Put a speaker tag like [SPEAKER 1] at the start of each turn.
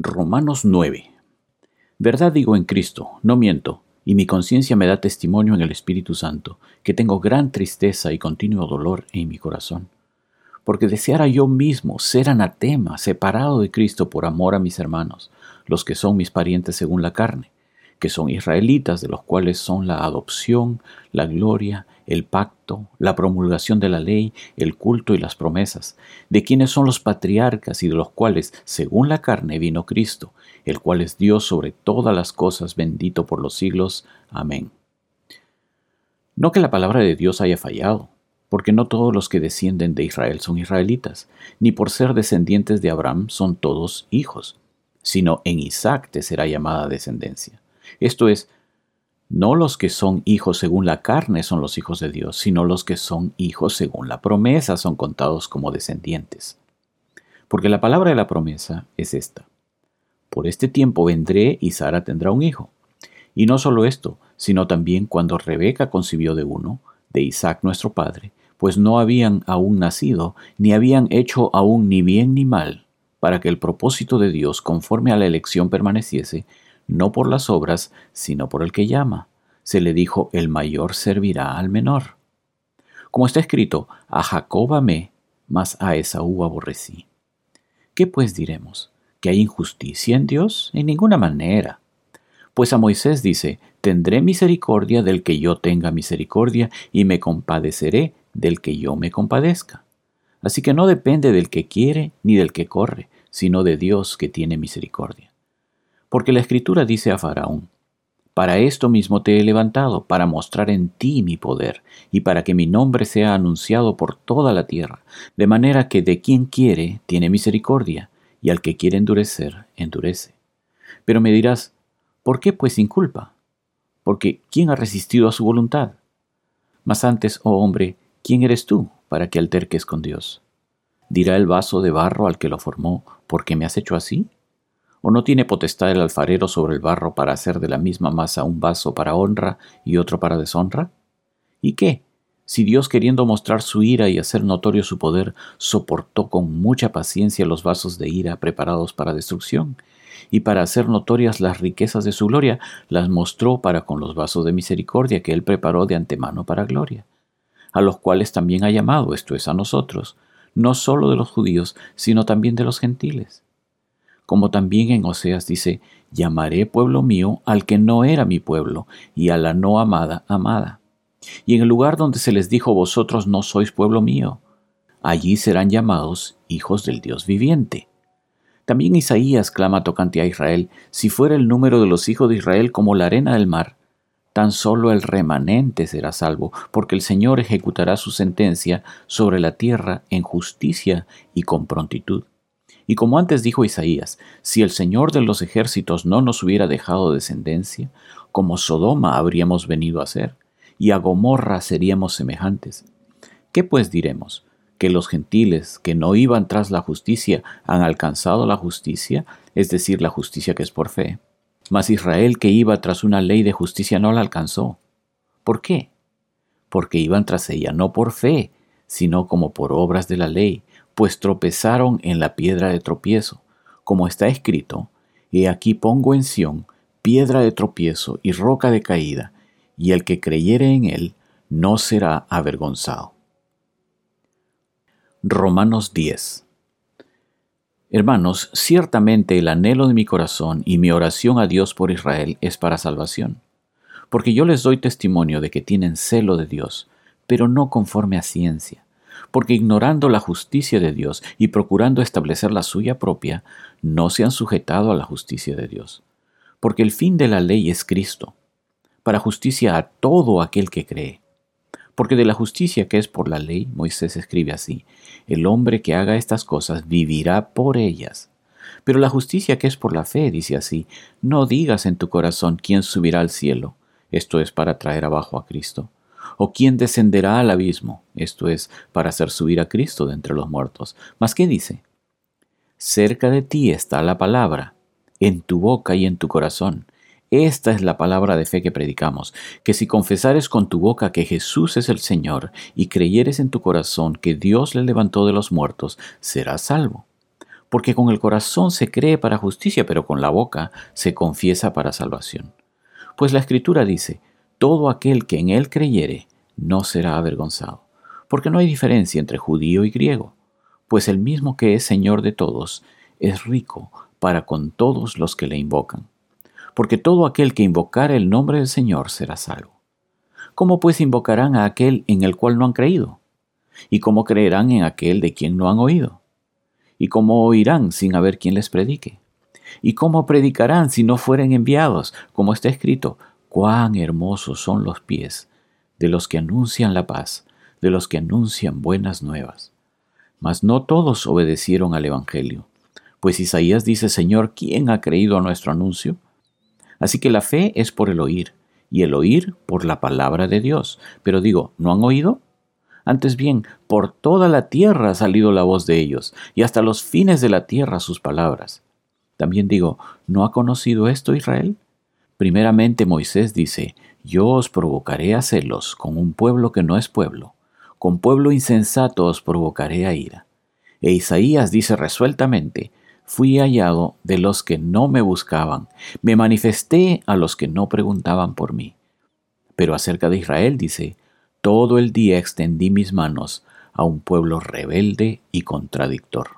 [SPEAKER 1] Romanos 9. Verdad digo en Cristo, no miento, y mi conciencia me da testimonio en el Espíritu Santo, que tengo gran tristeza y continuo dolor en mi corazón. Porque deseara yo mismo ser anatema, separado de Cristo por amor a mis hermanos, los que son mis parientes según la carne, que son israelitas, de los cuales son la adopción, la gloria, el pacto, la promulgación de la ley, el culto y las promesas, de quienes son los patriarcas y de los cuales, según la carne, vino Cristo, el cual es Dios sobre todas las cosas, bendito por los siglos. Amén. No que la palabra de Dios haya fallado, porque no todos los que descienden de Israel son israelitas, ni por ser descendientes de Abraham son todos hijos, sino en Isaac te será llamada descendencia. Esto es, no los que son hijos según la carne son los hijos de Dios, sino los que son hijos según la promesa son contados como descendientes. Porque la palabra de la promesa es esta. Por este tiempo vendré y Sara tendrá un hijo. Y no solo esto, sino también cuando Rebeca concibió de uno, de Isaac nuestro padre, pues no habían aún nacido, ni habían hecho aún ni bien ni mal, para que el propósito de Dios conforme a la elección permaneciese, no por las obras, sino por el que llama. Se le dijo, el mayor servirá al menor. Como está escrito, a Jacob amé, mas a Esaú aborrecí. ¿Qué pues diremos? ¿Que hay injusticia en Dios? En ninguna manera. Pues a Moisés dice, tendré misericordia del que yo tenga misericordia y me compadeceré del que yo me compadezca. Así que no depende del que quiere ni del que corre, sino de Dios que tiene misericordia. Porque la escritura dice a Faraón, Para esto mismo te he levantado, para mostrar en ti mi poder, y para que mi nombre sea anunciado por toda la tierra, de manera que de quien quiere tiene misericordia, y al que quiere endurecer, endurece. Pero me dirás, ¿por qué pues sin culpa? Porque ¿quién ha resistido a su voluntad? Mas antes, oh hombre, ¿quién eres tú para que alterques con Dios? ¿Dirá el vaso de barro al que lo formó, ¿por qué me has hecho así? ¿O no tiene potestad el alfarero sobre el barro para hacer de la misma masa un vaso para honra y otro para deshonra? ¿Y qué? Si Dios queriendo mostrar su ira y hacer notorio su poder, soportó con mucha paciencia los vasos de ira preparados para destrucción, y para hacer notorias las riquezas de su gloria, las mostró para con los vasos de misericordia que él preparó de antemano para gloria, a los cuales también ha llamado, esto es a nosotros, no solo de los judíos, sino también de los gentiles como también en Oseas dice, llamaré pueblo mío al que no era mi pueblo, y a la no amada amada. Y en el lugar donde se les dijo, vosotros no sois pueblo mío, allí serán llamados hijos del Dios viviente. También Isaías clama tocante a Israel, si fuera el número de los hijos de Israel como la arena del mar, tan solo el remanente será salvo, porque el Señor ejecutará su sentencia sobre la tierra en justicia y con prontitud. Y como antes dijo Isaías, si el Señor de los ejércitos no nos hubiera dejado descendencia, como Sodoma habríamos venido a ser, y a Gomorra seríamos semejantes. ¿Qué pues diremos? ¿Que los gentiles que no iban tras la justicia han alcanzado la justicia, es decir, la justicia que es por fe? Mas Israel que iba tras una ley de justicia no la alcanzó. ¿Por qué? Porque iban tras ella no por fe, sino como por obras de la ley, pues tropezaron en la piedra de tropiezo, como está escrito, He aquí pongo en Sión piedra de tropiezo y roca de caída, y el que creyere en él no será avergonzado. Romanos 10 Hermanos, ciertamente el anhelo de mi corazón y mi oración a Dios por Israel es para salvación, porque yo les doy testimonio de que tienen celo de Dios, pero no conforme a ciencia porque ignorando la justicia de Dios y procurando establecer la suya propia, no se han sujetado a la justicia de Dios. Porque el fin de la ley es Cristo, para justicia a todo aquel que cree. Porque de la justicia que es por la ley, Moisés escribe así, el hombre que haga estas cosas vivirá por ellas. Pero la justicia que es por la fe dice así, no digas en tu corazón quién subirá al cielo, esto es para traer abajo a Cristo ¿O quién descenderá al abismo? Esto es, para hacer subir a Cristo de entre los muertos. ¿Mas qué dice? Cerca de ti está la palabra, en tu boca y en tu corazón. Esta es la palabra de fe que predicamos, que si confesares con tu boca que Jesús es el Señor y creyeres en tu corazón que Dios le levantó de los muertos, serás salvo. Porque con el corazón se cree para justicia, pero con la boca se confiesa para salvación. Pues la Escritura dice, todo aquel que en él creyere no será avergonzado, porque no hay diferencia entre judío y griego, pues el mismo que es Señor de todos es rico para con todos los que le invocan. Porque todo aquel que invocar el nombre del Señor será salvo. ¿Cómo pues invocarán a aquel en el cual no han creído? ¿Y cómo creerán en aquel de quien no han oído? ¿Y cómo oirán sin haber quien les predique? ¿Y cómo predicarán si no fueren enviados? Como está escrito, cuán hermosos son los pies de los que anuncian la paz, de los que anuncian buenas nuevas. Mas no todos obedecieron al Evangelio, pues Isaías dice, Señor, ¿quién ha creído a nuestro anuncio? Así que la fe es por el oír, y el oír por la palabra de Dios. Pero digo, ¿no han oído? Antes bien, por toda la tierra ha salido la voz de ellos, y hasta los fines de la tierra sus palabras. También digo, ¿no ha conocido esto Israel? Primeramente Moisés dice, Yo os provocaré a celos con un pueblo que no es pueblo, con pueblo insensato os provocaré a ira. E Isaías dice resueltamente, Fui hallado de los que no me buscaban, me manifesté a los que no preguntaban por mí. Pero acerca de Israel dice, todo el día extendí mis manos a un pueblo rebelde y contradictor.